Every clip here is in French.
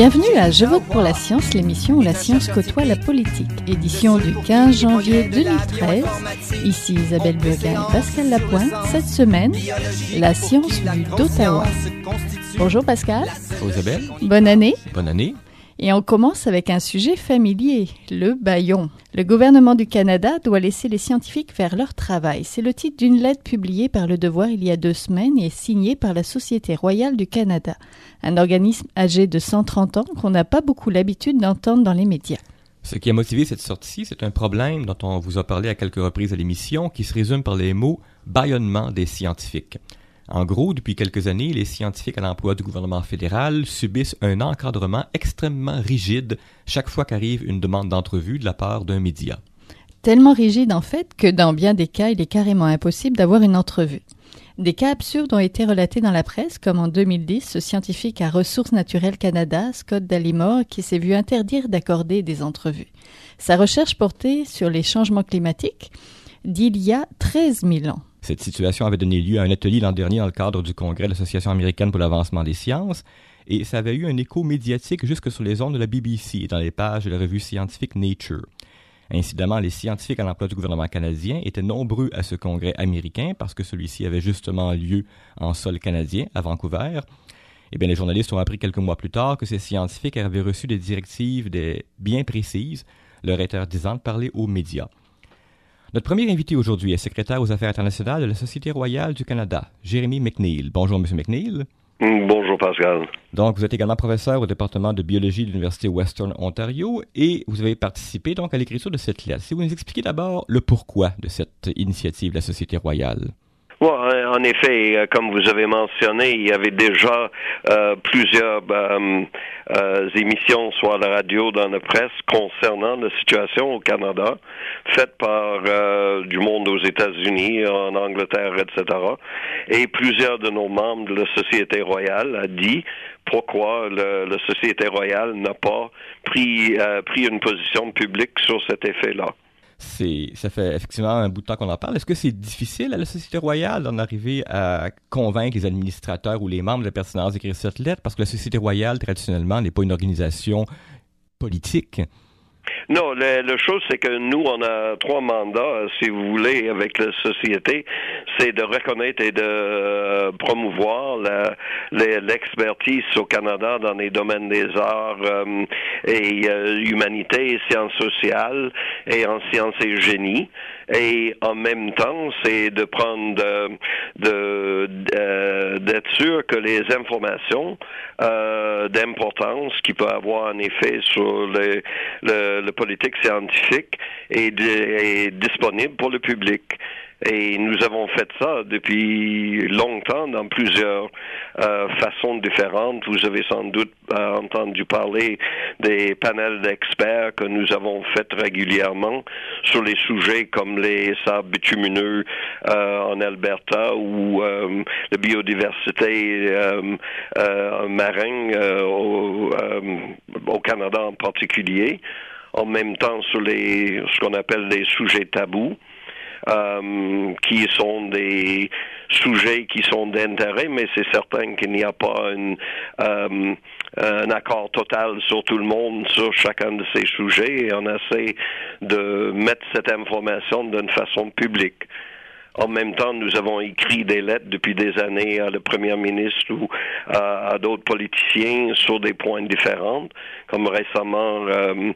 Bienvenue à Je vote pour la science, l'émission où la science côtoie la politique. Édition du 15 janvier 2013. Ici Isabelle Burguin et Pascal Lapointe. Cette semaine, la science vue d'Ottawa. Bonjour Pascal. Bonjour Isabelle. Bonne année. Bonne année. Et on commence avec un sujet familier, le baillon. Le gouvernement du Canada doit laisser les scientifiques faire leur travail. C'est le titre d'une lettre publiée par Le Devoir il y a deux semaines et signée par la Société royale du Canada, un organisme âgé de 130 ans qu'on n'a pas beaucoup l'habitude d'entendre dans les médias. Ce qui a motivé cette sortie, c'est un problème dont on vous a parlé à quelques reprises à l'émission qui se résume par les mots bâillonnement des scientifiques. En gros, depuis quelques années, les scientifiques à l'emploi du gouvernement fédéral subissent un encadrement extrêmement rigide chaque fois qu'arrive une demande d'entrevue de la part d'un média. Tellement rigide en fait que dans bien des cas, il est carrément impossible d'avoir une entrevue. Des cas absurdes ont été relatés dans la presse, comme en 2010, ce scientifique à Ressources naturelles Canada, Scott Dallimore, qui s'est vu interdire d'accorder des entrevues. Sa recherche portait sur les changements climatiques d'il y a 13 000 ans. Cette situation avait donné lieu à un atelier l'an dernier dans le cadre du congrès de l'Association américaine pour l'avancement des sciences, et ça avait eu un écho médiatique jusque sur les ondes de la BBC et dans les pages de la revue scientifique Nature. Incidemment, les scientifiques à l'emploi du gouvernement canadien étaient nombreux à ce congrès américain parce que celui-ci avait justement lieu en sol canadien, à Vancouver. Eh bien, les journalistes ont appris quelques mois plus tard que ces scientifiques avaient reçu des directives bien précises leur interdisant de parler aux médias. Notre premier invité aujourd'hui est secrétaire aux Affaires internationales de la Société royale du Canada, Jérémy McNeil. Bonjour, M. McNeil. Mm, bonjour, Pascal. Donc, vous êtes également professeur au département de biologie de l'Université Western Ontario et vous avez participé donc à l'écriture de cette lettre. Si vous nous expliquez d'abord le pourquoi de cette initiative de la Société royale. En effet, euh, comme vous avez mentionné, il y avait déjà euh, plusieurs euh, émissions, soit à la radio, dans la presse, concernant la situation au Canada, faites par du monde aux États-Unis, en Angleterre, etc. Et plusieurs de nos membres de la Société royale a dit pourquoi la Société royale n'a pas pris, pris une position publique sur cet effet-là ça fait effectivement un bout de temps qu'on en parle. Est-ce que c'est difficile à la Société royale d'en arriver à convaincre les administrateurs ou les membres de la pertinence d'écrire cette lettre? Parce que la Société royale, traditionnellement, n'est pas une organisation politique. Non, la, chose, c'est que nous, on a trois mandats, si vous voulez, avec la société. C'est de reconnaître et de euh, promouvoir l'expertise au Canada dans les domaines des arts euh, et euh, humanité et sciences sociales et en sciences et génie et en même temps, c'est de prendre de, euh, d'être sûr que les informations euh, d'importance qui peut avoir un effet sur le, le, politique scientifique est, disponible pour le public. Et nous avons fait ça depuis longtemps dans plusieurs euh, façons différentes. Vous avez sans doute euh, entendu parler des panels d'experts que nous avons fait régulièrement sur les sujets comme les sables bitumineux euh, en Alberta ou la biodiversité marine au, au Canada en particulier en même temps sur les ce qu'on appelle les sujets tabous euh, qui sont des sujets qui sont d'intérêt, mais c'est certain qu'il n'y a pas une, euh, un accord total sur tout le monde sur chacun de ces sujets et on essaie de mettre cette information d'une façon publique. En même temps, nous avons écrit des lettres depuis des années à le Premier ministre ou à, d'autres politiciens sur des points différents. Comme récemment, euh,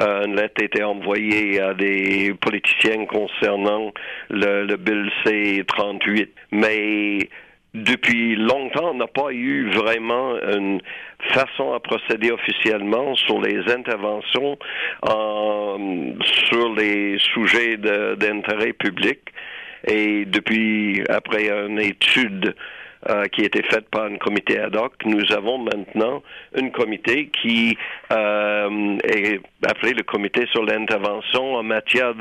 euh, une lettre a été envoyée à des politiciens concernant le, Bill C-38. Mais depuis longtemps, on n'a pas eu vraiment une façon à procéder officiellement sur les interventions sur les sujets d'intérêt public. Et depuis, après une étude euh, qui a été faite par un comité ad hoc, nous avons maintenant un comité qui euh, est appelé le comité sur l'intervention en matière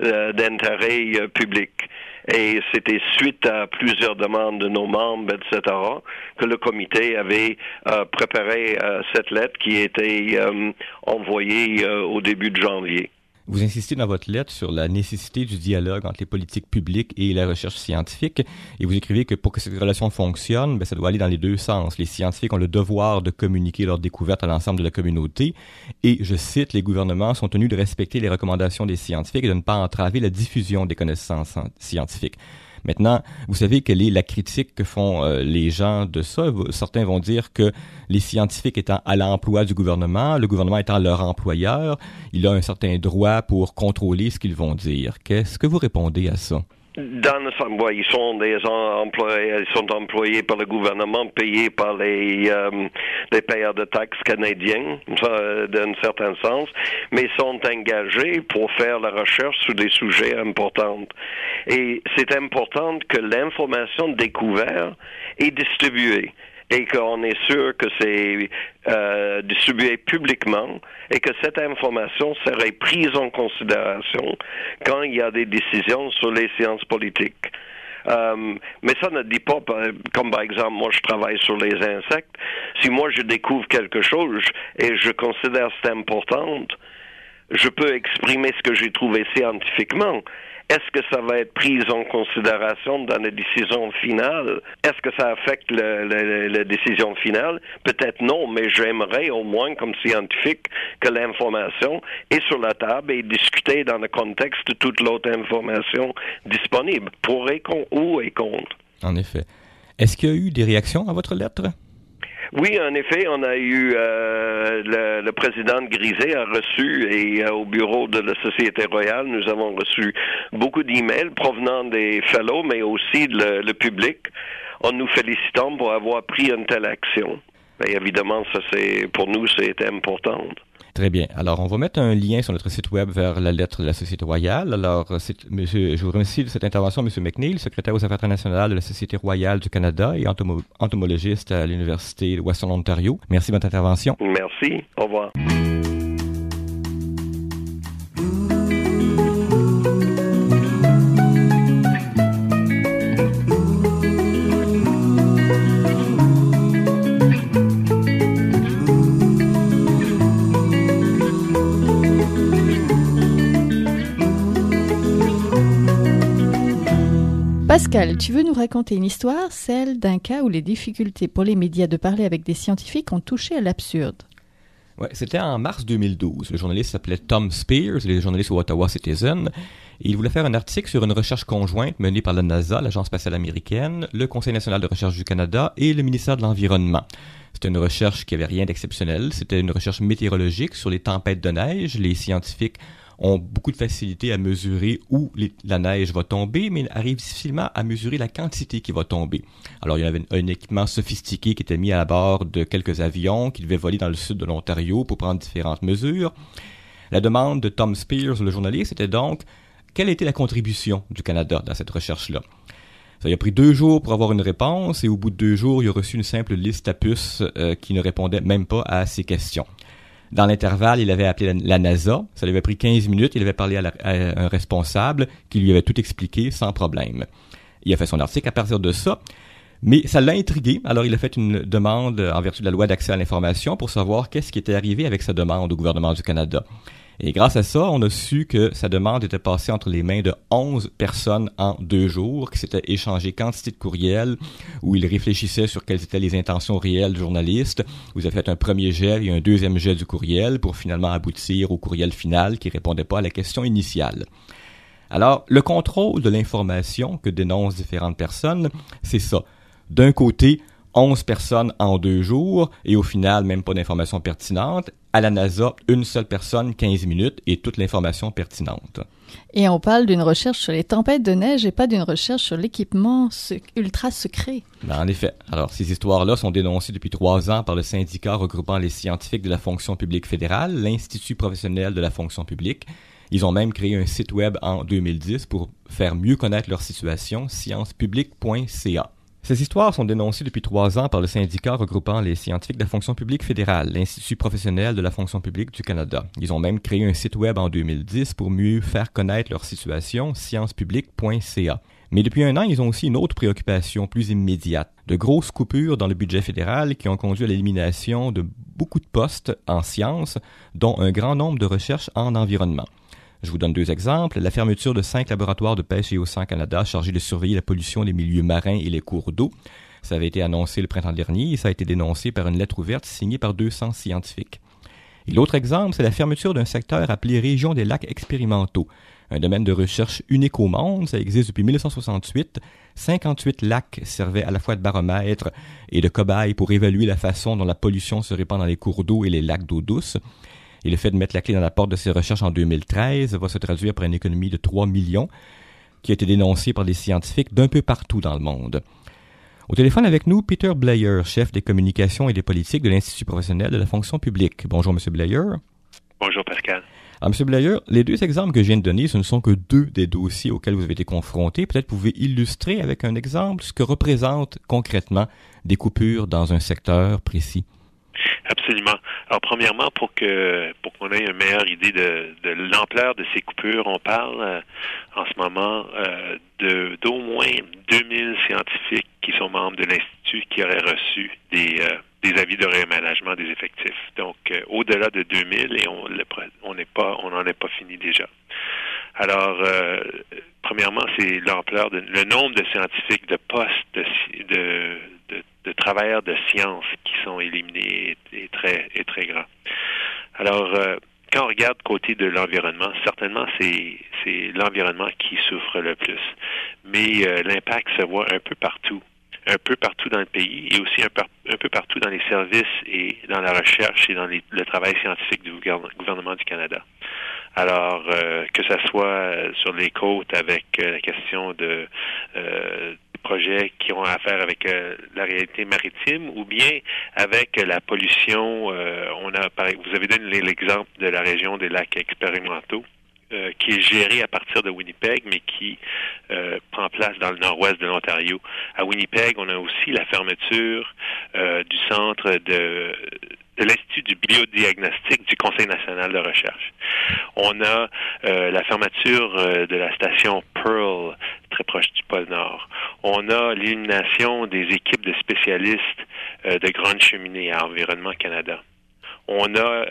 d'intérêt euh, public. Et c'était suite à plusieurs demandes de nos membres, etc., que le comité avait préparé cette lettre qui a été envoyée au début de janvier. Vous insistez dans votre lettre sur la nécessité du dialogue entre les politiques publiques et la recherche scientifique, et vous écrivez que pour que cette relation fonctionne, ben, ça doit aller dans les deux sens. Les scientifiques ont le devoir de communiquer leurs découvertes à l'ensemble de la communauté, et, je cite, les gouvernements sont tenus de respecter les recommandations des scientifiques et de ne pas entraver la diffusion des connaissances scientifiques. Maintenant, vous savez quelle est la critique que font euh, les gens de ça? Certains vont dire que les scientifiques étant à l'emploi du gouvernement, le gouvernement étant leur employeur, il a un certain droit pour contrôler ce qu'ils vont dire. Qu'est-ce que vous répondez à ça? Dans le sens, ils sont des employés, sont employés par le gouvernement, payés par les, euh, les payeurs de taxes canadiens, euh, d'un certain sens, mais sont engagés pour faire la recherche sur des sujets importants. Et c'est important que l'information découverte est distribuée et qu'on est sûr que c'est euh, distribué publiquement et que cette information serait prise en considération quand il y a des décisions sur les sciences politiques. Euh, mais ça ne dit pas, comme par exemple, moi je travaille sur les insectes. Si moi je découvre quelque chose et je considère c'est important, je peux exprimer ce que j'ai trouvé scientifiquement. Est-ce que ça va être pris en considération dans la décision finale? Est-ce que ça affecte la décision finale? Peut-être non, mais j'aimerais au moins, comme scientifique, que l'information est sur la table et discutée dans le contexte de toute l'autre information disponible, pour et contre ou et contre. En effet. Est-ce qu'il y a eu des réactions à votre lettre? Oui, en effet, on a eu euh, le, le, président Griset a reçu et euh, au bureau de la Société royale, nous avons reçu beaucoup d'emails provenant des fellows, mais aussi le, le public, en nous félicitant pour avoir pris une telle action. Évidemment, ça c'est pour nous, c'est important. Très bien. Alors, on va mettre un lien sur notre site web vers la lettre de la Société royale. Alors, monsieur, je vous remercie de cette intervention, Monsieur McNeil, secrétaire aux affaires internationales de la Société royale du Canada et entomologiste à l'Université de Western Ontario. Merci de votre intervention. Merci. Au revoir. Pascal, tu veux nous raconter une histoire, celle d'un cas où les difficultés pour les médias de parler avec des scientifiques ont touché à l'absurde? C'était en mars 2012. Le journaliste s'appelait Tom Spears, est journaliste au Ottawa Citizen. Et il voulait faire un article sur une recherche conjointe menée par la NASA, l'Agence spatiale américaine, le Conseil national de recherche du Canada et le ministère de l'Environnement. C'était une recherche qui avait rien d'exceptionnel. C'était une recherche météorologique sur les tempêtes de neige. Les scientifiques ont beaucoup de facilité à mesurer où la neige va tomber, mais arrivent difficilement à mesurer la quantité qui va tomber. Alors, il y avait un équipement sophistiqué qui était mis à bord de quelques avions qui devaient voler dans le sud de l'Ontario pour prendre différentes mesures. La demande de Tom Spears, le journaliste, était donc quelle était la contribution du Canada dans cette recherche-là? Ça a pris deux jours pour avoir une réponse et au bout de deux jours, il a reçu une simple liste à puces euh, qui ne répondait même pas à ses questions. Dans l'intervalle, il avait appelé la, NASA. Ça lui avait pris 15 minutes. Il avait parlé à, un responsable qui lui avait tout expliqué sans problème. Il a fait son article à partir de ça. Mais ça l'a intrigué. Alors, il a fait une demande en vertu de la loi d'accès à l'information pour savoir qu'est-ce qui était arrivé avec sa demande au gouvernement du Canada. Et grâce à ça, on a su que sa demande était passée entre les mains de 11 personnes en deux jours, qui s'étaient échangé quantité de courriels, où il réfléchissait sur quelles étaient les intentions réelles du journaliste. Vous avez fait un premier jet et un deuxième jet du courriel pour finalement aboutir au courriel final qui répondait pas à la question initiale. Alors, le contrôle de l'information que dénoncent différentes personnes, c'est ça. D'un côté, 11 personnes en deux jours et au final, même pas d'informations pertinentes. À la NASA, une seule personne, 15 minutes et toute l'information pertinente. Et on parle d'une recherche sur les tempêtes de neige et pas d'une recherche sur l'équipement ultra secret. Ben, en effet. Alors, ces histoires-là sont dénoncées depuis trois ans par le syndicat regroupant les scientifiques de la fonction publique fédérale, l'Institut professionnel de la fonction publique. Ils ont même créé un site web en 2010 pour faire mieux connaître leur situation, sciencepublique.ca. Ces histoires sont dénoncées depuis trois ans par le syndicat regroupant les scientifiques de la fonction publique fédérale, l'Institut professionnel de la fonction publique du Canada. Ils ont même créé un site web en 2010 pour mieux faire connaître leur situation, sciencepublique.ca. Mais depuis un an, ils ont aussi une autre préoccupation plus immédiate, de grosses coupures dans le budget fédéral qui ont conduit à l'élimination de beaucoup de postes en sciences, dont un grand nombre de recherches en environnement. Je vous donne deux exemples. La fermeture de cinq laboratoires de pêche et océan Canada chargés de surveiller la pollution des milieux marins et les cours d'eau. Ça avait été annoncé le printemps dernier et ça a été dénoncé par une lettre ouverte signée par 200 scientifiques. Et l'autre exemple, c'est la fermeture d'un secteur appelé Région des lacs expérimentaux, un domaine de recherche unique au monde. Ça existe depuis 1968. 58 lacs servaient à la fois de baromètre et de cobaye pour évaluer la façon dont la pollution se répand dans les cours d'eau et les lacs d'eau douce. Et le fait de mettre la clé dans la porte de ces recherches en 2013 va se traduire par une économie de 3 millions qui a été dénoncée par des scientifiques d'un peu partout dans le monde. Au téléphone avec nous, Peter Blair, chef des communications et des politiques de l'Institut professionnel de la fonction publique. Bonjour, Monsieur Blair. Bonjour, Pascal. Alors, M. Blair, les deux exemples que je viens de donner, ce ne sont que deux des dossiers auxquels vous avez été confrontés. Peut-être pouvez illustrer avec un exemple ce que représentent concrètement des coupures dans un secteur précis? Absolument. Alors, premièrement, pour que pour qu'on ait une meilleure idée de, de l'ampleur de ces coupures, on parle euh, en ce moment euh, d'au moins 2000 scientifiques qui sont membres de l'institut qui auraient reçu des euh, des avis de réaménagement des effectifs. Donc, au-delà de 2000 et on on n'est pas on n'en est pas fini déjà. Alors, premièrement, c'est l'ampleur, le nombre de scientifiques, de postes, de, de, de, travailleurs de sciences qui sont éliminés est, très, est très grand. Alors, euh, quand on regarde côté de l'environnement, certainement c'est l'environnement qui souffre le plus, mais euh, l'impact se voit un peu partout, un peu partout dans le pays et aussi un, un peu partout dans les services et dans la recherche et dans le travail scientifique du gouvernement du Canada. Alors, euh, que ce soit euh, sur les côtes avec euh, la question de projets qui ont à faire avec la réalité maritime ou bien avec la pollution. on a, vous avez donné l'exemple de la région des lacs expérimentaux. qui est géré à partir de Winnipeg, mais qui prend place dans le nord-ouest de l'Ontario. À Winnipeg, on a aussi la fermeture du centre de de l'Institut du biodiagnostic du Conseil national de recherche. On a euh, la fermeture euh, de la station Pearl, très proche du pôle Nord. On a l'élimination des équipes de spécialistes euh, de grandes cheminées à Environnement Canada. On a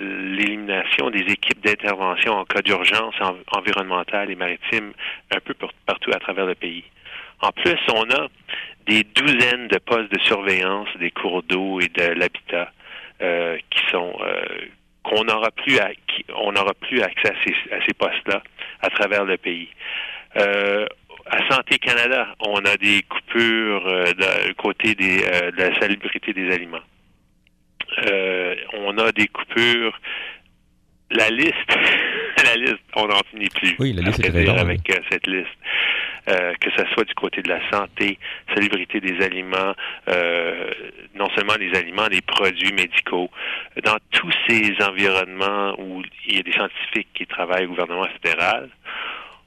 l'élimination des équipes d'intervention en cas d'urgence environnementale et maritime un peu partout à travers le pays. En plus, on a des douzaines de postes de surveillance des cours d'eau et de l'habitat euh, qui sont euh, qu'on n'aura plus à, on n'aura plus accès à ces, postes-là à travers le pays. Euh, à Santé Canada, on a des coupures de, côté des, de la salubrité des aliments. on a des coupures. La liste, la liste, on n'en finit plus. Oui, la liste est avec cette liste. Euh, que ce soit du côté de la santé, salubrité des aliments, euh, non seulement les aliments, les produits médicaux. Dans tous ces environnements où il y a des scientifiques qui travaillent au gouvernement fédéral,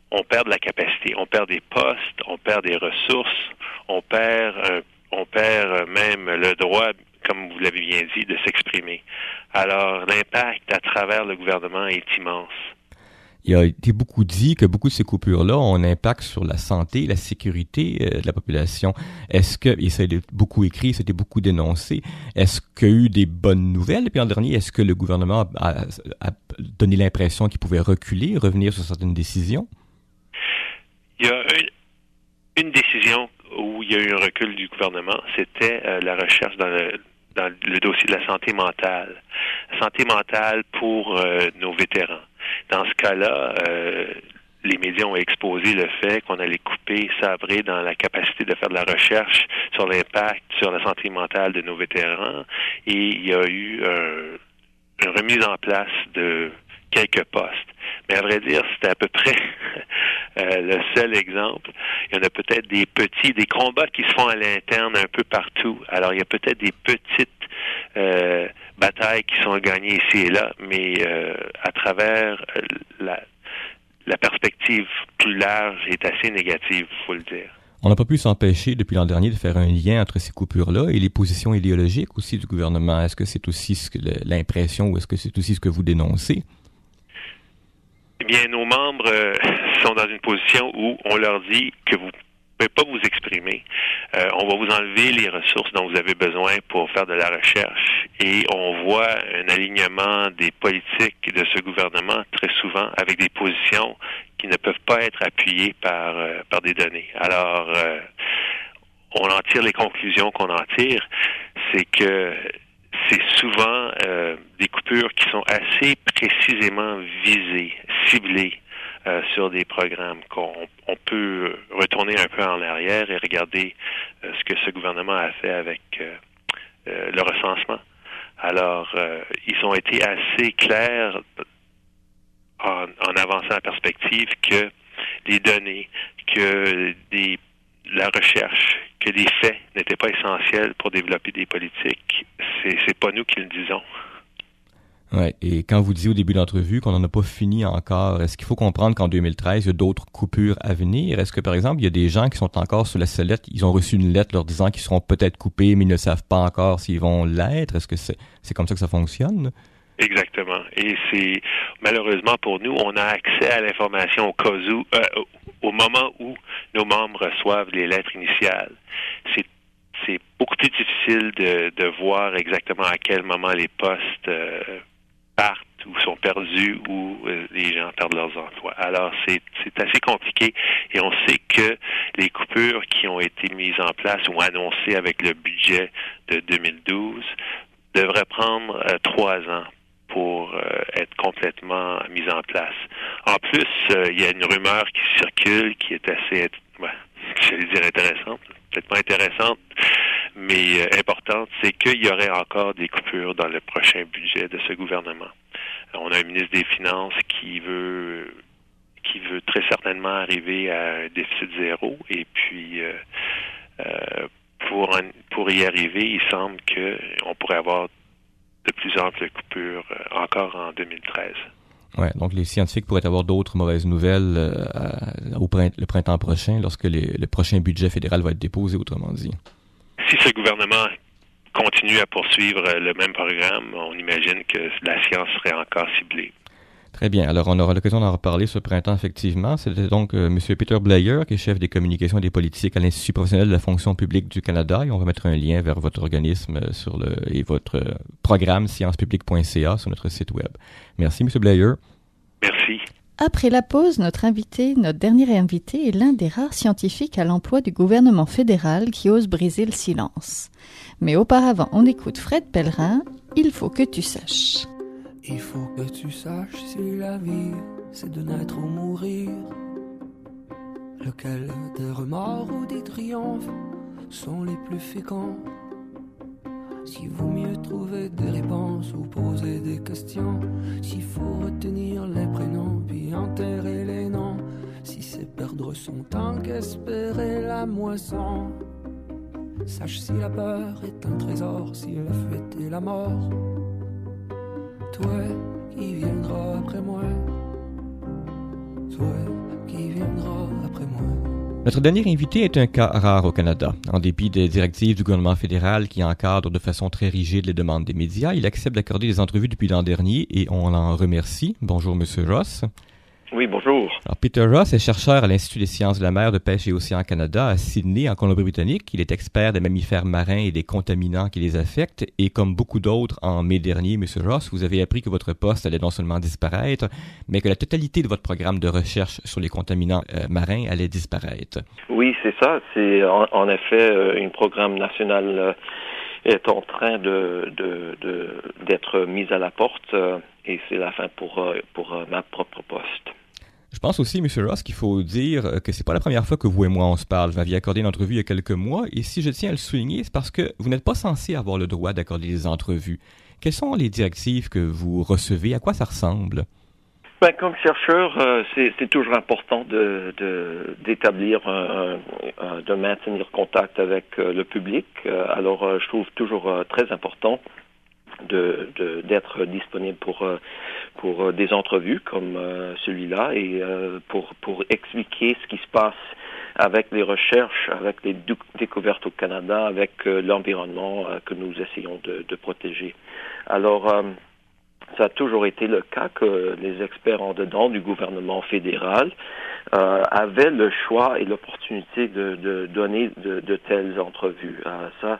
on perd de la capacité, on perd des postes, on perd des ressources, on perd, euh, on perd même le droit, comme vous l'avez bien dit, de s'exprimer. Alors l'impact à travers le gouvernement est immense il a été beaucoup dit que beaucoup de ces coupures-là ont un impact sur la santé, la sécurité euh, de la population. Est-ce que, et ça a été beaucoup écrit, ça a été beaucoup dénoncé, est-ce qu'il y a eu des bonnes nouvelles depuis l'an dernier? Est-ce que le gouvernement a, donné l'impression qu'il pouvait reculer, revenir sur certaines décisions? Il y a une, décision où il y a eu un recul du gouvernement, c'était euh, la recherche dans le, dossier de la santé mentale. Santé mentale pour euh, nos vétérans. Dans ce cas-là, euh, les médias ont exposé le fait qu'on allait couper, sabrer dans la capacité de faire de la recherche sur l'impact sur la santé mentale de nos vétérans. Et il y a eu une remise en place de quelques postes. Mais à vrai dire, c'était à peu près euh, le seul exemple. Il y en a peut-être des petits, des combats qui se font à l'interne un peu partout. Alors, il y a peut-être des petites euh, batailles qui sont gagnées ici et là, mais euh, à travers la, la perspective plus large est assez négative, il faut le dire. On n'a pas pu s'empêcher depuis l'an dernier de faire un lien entre ces coupures-là et les positions idéologiques aussi du gouvernement. Est-ce que c'est aussi l'impression ou est-ce que c'est aussi ce que vous dénoncez? Eh bien, nos membres euh, sont dans une position où on leur dit que vous pouvez pas vous exprimer. Euh, on va vous enlever les ressources dont vous avez besoin pour faire de la recherche. Et on voit un alignement des politiques de ce gouvernement très souvent avec des positions qui ne peuvent pas être appuyées par, euh, par des données. Alors, euh, on en tire les conclusions qu'on en tire, c'est que c'est souvent des coupures qui sont assez précisément visées, ciblées euh, sur des programmes qu'on on peut retourner un peu en arrière et regarder euh, ce que ce gouvernement a fait avec euh, le recensement. Alors, ils ont été assez clairs en, en, avançant la perspective que les données, que des, la recherche, que les faits n'étaient pas essentiels pour développer des politiques. C'est, c'est pas nous qui le disons. Ouais. Et quand vous disiez au début de l'entrevue qu'on n'en a pas fini encore, est-ce qu'il faut comprendre qu'en 2013, il y a d'autres coupures à venir? Est-ce que, par exemple, il y a des gens qui sont encore sous la sellette, ils ont reçu une lettre leur disant qu'ils seront peut-être coupés, mais ils ne savent pas encore s'ils vont l'être? Est-ce que c'est c'est comme ça que ça fonctionne? Exactement. Et c'est malheureusement pour nous, on a accès à l'information au cas où, euh, au moment où nos membres reçoivent les lettres initiales. C'est c'est beaucoup plus difficile de, de voir exactement à quel moment les postes euh, partent ou sont perdus ou euh, les gens perdent leurs emplois. Alors, c'est assez compliqué et on sait que les coupures qui ont été mises en place ou annoncées avec le budget de 2012 devraient prendre euh, trois ans pour euh, être complètement mises en place. En plus, il y a une rumeur qui circule qui est assez, je vais dire intéressante, peut-être pas intéressante, mais importante, c'est qu'il y aurait encore des coupures dans le prochain budget de ce gouvernement. On a un ministre des Finances qui veut qui veut très certainement arriver à un déficit zéro et puis euh, euh, pour pour y arriver, il semble qu'on pourrait avoir de plus amples coupures euh, encore en 2013. Ouais, donc les scientifiques pourraient avoir d'autres mauvaises nouvelles au le printemps prochain, lorsque le prochain budget fédéral va être déposé, autrement dit. Si ce gouvernement continue à poursuivre euh, le même programme, on imagine que la science serait encore ciblée. Très bien. Alors, on aura l'occasion d'en reparler ce printemps, effectivement. C'était donc euh, M. Peter Blair, qui est chef des communications et des politiques à l'Institut professionnel de la fonction publique du Canada. Et on va mettre un lien vers votre organisme euh, sur le, et votre programme sciencepublique.ca sur notre site web. Merci, M. Blair. Merci. Après la pause, notre invité, notre dernier invité, est l'un des rares scientifiques à l'emploi du gouvernement fédéral qui ose briser le silence. Mais auparavant, on écoute Fred Pellerin, Il faut que tu saches. Il faut que tu saches si la vie, c'est de naître ou mourir. Lequel des remords ou des triomphes sont les plus féconds s'il vaut mieux trouver des réponses ou poser des questions, s'il faut retenir les prénoms puis enterrer les noms, si c'est perdre son temps qu'espérer la moisson. Sache si la peur est un trésor, si la fuite est la mort. Toi qui viendras après moi, Notre dernier invité est un cas rare au Canada. En dépit des directives du gouvernement fédéral qui encadrent de façon très rigide les demandes des médias, il accepte d'accorder des entrevues depuis l'an dernier et on l'en remercie. Bonjour, Monsieur Ross. Oui, bonjour. Alors, Peter Ross est chercheur à l'Institut des sciences de la mer, de pêche et océan Canada à Sydney, en Colombie-Britannique. Il est expert des mammifères marins et des contaminants qui les affectent. Et comme beaucoup d'autres, en mai dernier, M. Ross, vous avez appris que votre poste allait non seulement disparaître, mais que la totalité de votre programme de recherche sur les contaminants euh, marins allait disparaître. Oui, c'est ça. C'est en, effet euh, un programme national euh, est en train de d'être de, mis à la porte et c'est la fin pour pour ma propre poste. Je pense aussi, M. Ross, qu'il faut dire que c'est pas la première fois que vous et moi on se parle. Vous m'aviez accordé une entrevue il y a quelques mois, et si je tiens à le souligner, c'est parce que vous n'êtes pas censé avoir le droit d'accorder des entrevues. Quelles sont les directives que vous recevez? À quoi ça ressemble? Ben, comme chercheur, euh, c'est toujours important de d'établir, de, maintenir contact avec euh, le public. Euh, alors, je trouve toujours très important de d'être disponible pour euh, pour euh, des entrevues comme euh, celui-là et pour pour expliquer ce qui se passe avec les recherches, avec les découvertes au Canada, avec l'environnement que nous essayons de, de protéger. Alors, ça a toujours été le cas que les experts en dedans du gouvernement fédéral avaient le choix et l'opportunité de, donner de, telles entrevues. ça,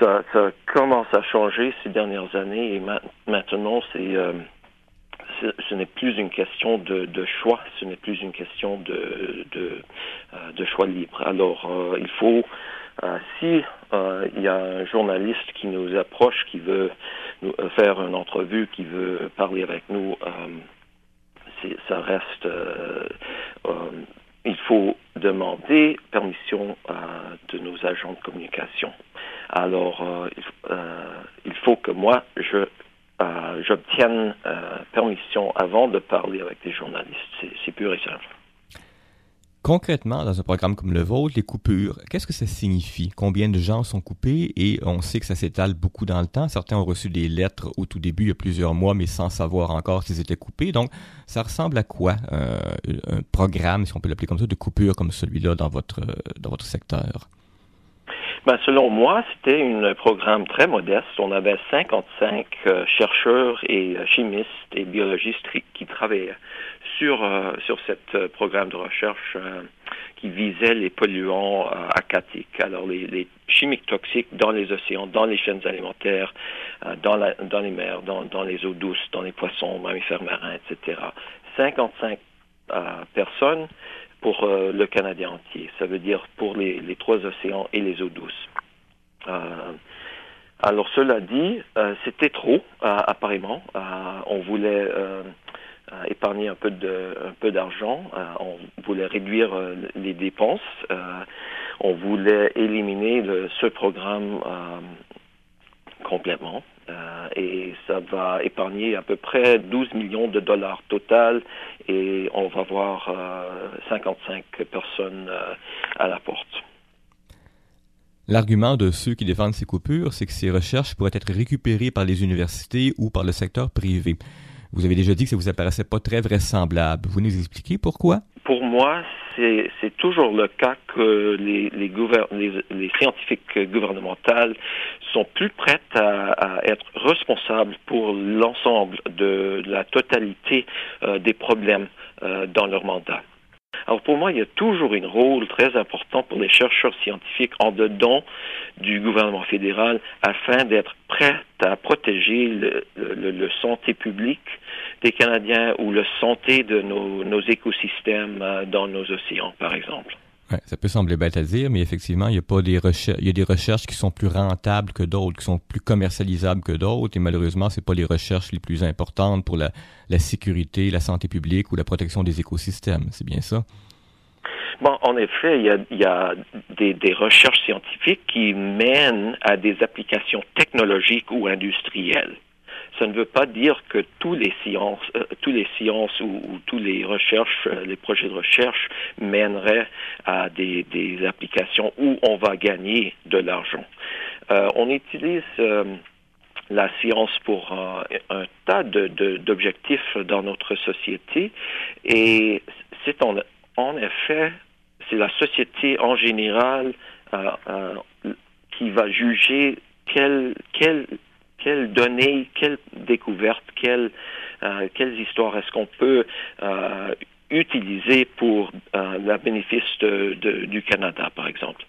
ça, commence à changer ces dernières années et maintenant c'est ce n'est plus une question de, choix, ce n'est plus une question de, de, choix libre. Alors, il faut euh, si euh, il y a un journaliste qui nous approche, qui veut nous, euh, faire une entrevue, qui veut parler avec nous, ça reste. il faut demander permission de nos agents de communication. Alors, il, faut que moi, je j'obtienne permission avant de parler avec des journalistes. C'est pur et simple. Concrètement, dans un programme comme le vôtre, les coupures, qu'est-ce que ça signifie? Combien de gens sont coupés? Et on sait que ça s'étale beaucoup dans le temps. Certains ont reçu des lettres au tout début, il y a plusieurs mois, mais sans savoir encore s'ils étaient coupés. Donc, ça ressemble à quoi euh, un programme, si on peut l'appeler comme ça, de coupure comme celui-là dans votre, dans votre secteur? Ben, selon moi, c'était un programme très modeste. On avait 55 euh, chercheurs et euh, chimistes et biologistes qui travaillaient sur, euh, sur ce programme de recherche qui visait les polluants aquatiques, alors les, les, chimiques toxiques dans les océans, dans les chaînes alimentaires, dans, la, dans les mers, dans, dans les eaux douces, dans les poissons, mammifères marins, etc. 55 personnes pour euh, le Canada entier. Ça veut dire pour les, trois océans et les eaux douces. Euh, alors cela dit, euh, c'était trop apparemment. on voulait épargner un peu de un peu d'argent. on voulait réduire les dépenses. on voulait éliminer ce programme complètement. Euh, et ça va épargner à peu près 12 millions de dollars total et on va voir 55 euh, personnes euh, à la porte. L'argument de ceux qui défendent ces coupures, c'est que ces recherches pourraient être récupérées par les universités ou par le secteur privé. Vous avez déjà dit que ça vous apparaissait pas très vraisemblable. Vous nous expliquez pourquoi? Pour moi, c'est toujours le cas que les, scientifiques gouvernementaux sont plus prêts à, être responsables pour l'ensemble de, la totalité euh, des problèmes euh, dans leur mandat. Alors pour moi, il y a toujours un rôle très important pour les chercheurs scientifiques en dedans du gouvernement fédéral afin d'être prêts à protéger le, santé publique des Canadiens ou la santé de nos, écosystèmes euh, dans nos océans, par exemple. Ça peut sembler bête à dire, mais effectivement, il y a pas des recherches, il y a des recherches qui sont plus rentables que d'autres, qui sont plus commercialisables que d'autres, et malheureusement, c'est pas les recherches les plus importantes pour la, sécurité, la santé publique ou la protection des écosystèmes. C'est bien ça? Bon, en effet, il y a, des, des, recherches scientifiques qui mènent à des applications technologiques ou industrielles ça ne veut pas dire que tous les sciences, euh, tous les sciences ou, ou tous les recherches, euh, les projets de recherche mèneraient à des, des applications où on va gagner de l'argent. Euh, on utilise la science pour un tas d'objectifs de, dans notre société et c'est en, en, effet, c'est la société en général qui va juger quel, quel quelles données, quelles découvertes, quelles, euh, histoires est-ce qu'on peut euh, utiliser pour euh, le bénéfice du Canada, par exemple?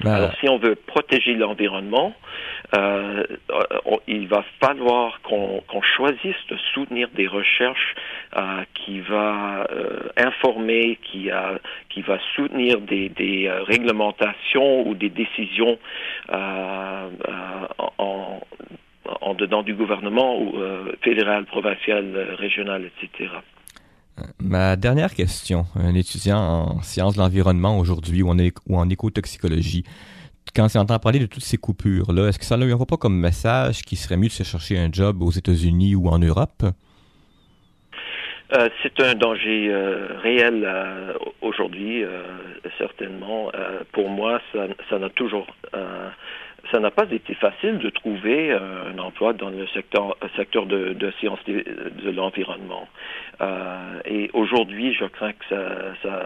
Ben, Alors, si on veut protéger l'environnement, euh, il va falloir qu'on choisisse de soutenir des recherches euh, qui va euh, informer, qui, a, qui va soutenir des, des euh, réglementations ou des décisions euh, en, en dedans du gouvernement ou fédéral, provincial, régional, etc. Ma dernière question, un étudiant en sciences de l'environnement aujourd'hui ou, en écotoxicologie, quand il entend parler de toutes ces coupures-là, est-ce que ça ne lui envoie pas comme message qu'il serait mieux de se chercher un job aux États-Unis ou en Europe? Euh, c'est un danger euh, réel euh, aujourd'hui, certainement. pour moi, ça n'a toujours ça n'a pas été facile de trouver euh, un emploi dans le secteur, secteur de, sciences de, l'environnement. Euh, et aujourd'hui, je crains que ça,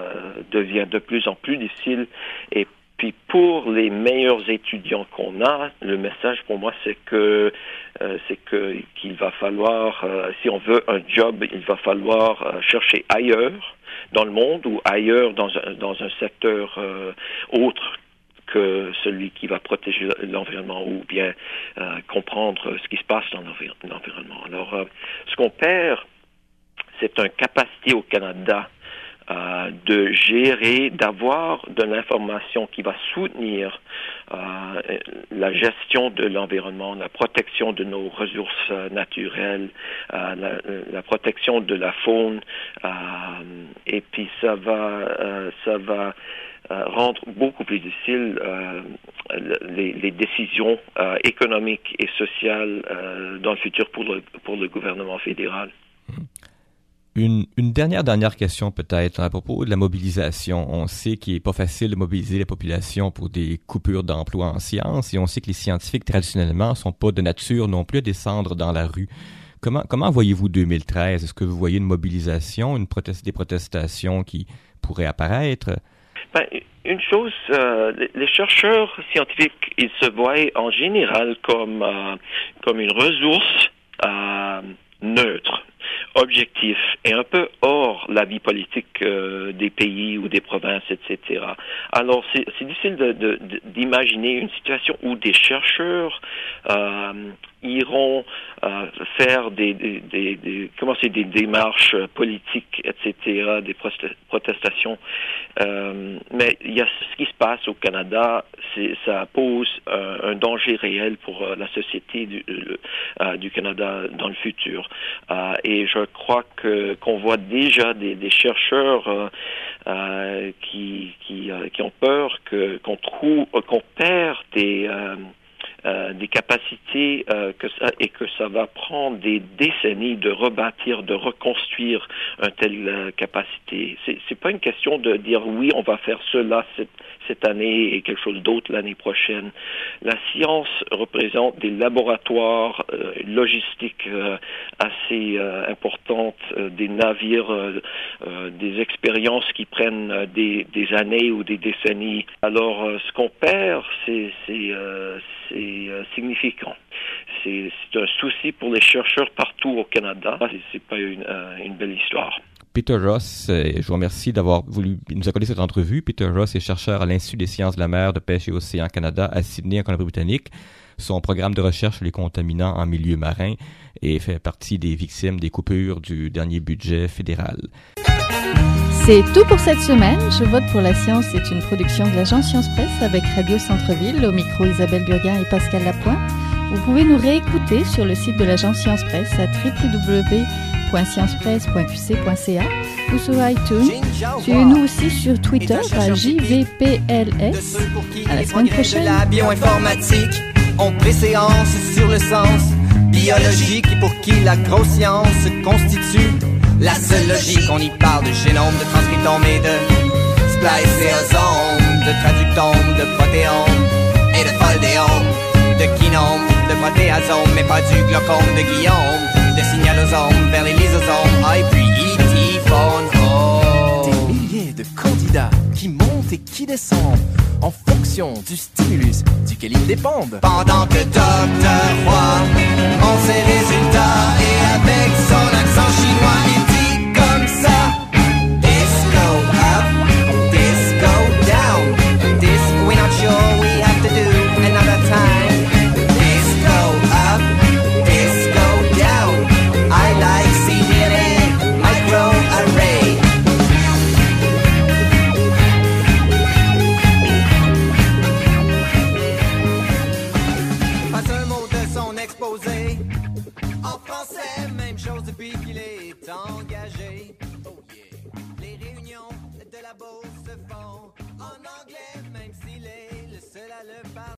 devient de plus en plus difficile. Et puis pour les meilleurs étudiants qu'on a, le message pour moi, c'est que euh, c'est que qu'il va falloir, si on veut un job, il va falloir chercher ailleurs dans le monde ou ailleurs dans un, dans un secteur autre que celui qui va protéger l'environnement ou bien comprendre ce qui se passe dans l'environnement. Alors, ce qu'on perd, c'est une capacité au Canada euh, de gérer, d'avoir de l'information qui va soutenir euh, la gestion de l'environnement, la protection de nos ressources naturelles, euh, la, la, protection de la faune, et puis ça va, ça va rendre beaucoup plus difficile les, les, décisions économiques et sociales dans le futur pour le, gouvernement fédéral. Une, dernière question peut-être à propos de la mobilisation. On sait qu'il n'est pas facile de mobiliser la population pour des coupures d'emploi en sciences et on sait que les scientifiques traditionnellement sont pas de nature non plus à descendre dans la rue. Comment, voyez-vous 2013 Est-ce que vous voyez une mobilisation, des protestations qui pourraient apparaître? Ben, une chose, euh, les chercheurs scientifiques, ils se voient en général comme euh, comme une ressource euh, neutre objectif et un peu hors la vie politique euh, des pays ou des provinces, etc. Alors, c'est difficile d'imaginer une situation où des chercheurs euh, iront euh, faire des, des, des, des démarches politiques, etc., des protestations. Mais ce qui se passe au Canada, ça pose un danger réel pour la société du, Canada dans le futur. Je crois que qu'on voit déjà des, chercheurs qui, qui, qui ont peur qu'on qu'on perd des euh, capacités euh, et que ça va prendre des décennies de rebâtir, de reconstruire une telle euh, capacité. C'est, c'est pas une question de dire oui, on va faire cela cette année et quelque chose d'autre l'année prochaine. La science représente des laboratoires euh, logistiques assez importantes, des navires, des expériences qui prennent des, années ou des décennies. Alors, ce qu'on perd, c'est, euh, significant. C'est un souci pour les chercheurs partout au Canada. C'est pas euh, une, belle histoire. Peter Ross, euh, je vous remercie d'avoir voulu nous accorder cette entrevue. Peter Ross est chercheur à l'Institut des sciences de la mer, de pêche et océan Canada à Sydney, en Colombie-Britannique. Son programme de recherche sur les contaminants en milieu marin et fait partie des victimes des coupures du dernier budget fédéral. C'est tout pour cette semaine. Je vote pour la science C'est une production de l'agence Science Presse avec Radio Centre-Ville, au micro Isabelle Burguin et Pascal Lapointe. Vous pouvez nous réécouter sur le site de l'agence Science Presse à www.sciencepresse.qc.ca ou sur iTunes. Suivez-nous aussi sur Twitter à JVPLS. À la semaine prochaine. La bioinformatique, on préséance sur le sens biologique pour qui la grosse science constitue la seule logique, on y parle de génome, de transcriptome et de spliceosome, de traductome, de protéome et de foldéome, de kinome, de protéasome, mais pas du glaucome de Guillaume, de signalosome et qui descendent en fonction du stimulus duquel ils dépendent. Pendant que Docteur Roy, on ses résultats et avec son accent chinois, il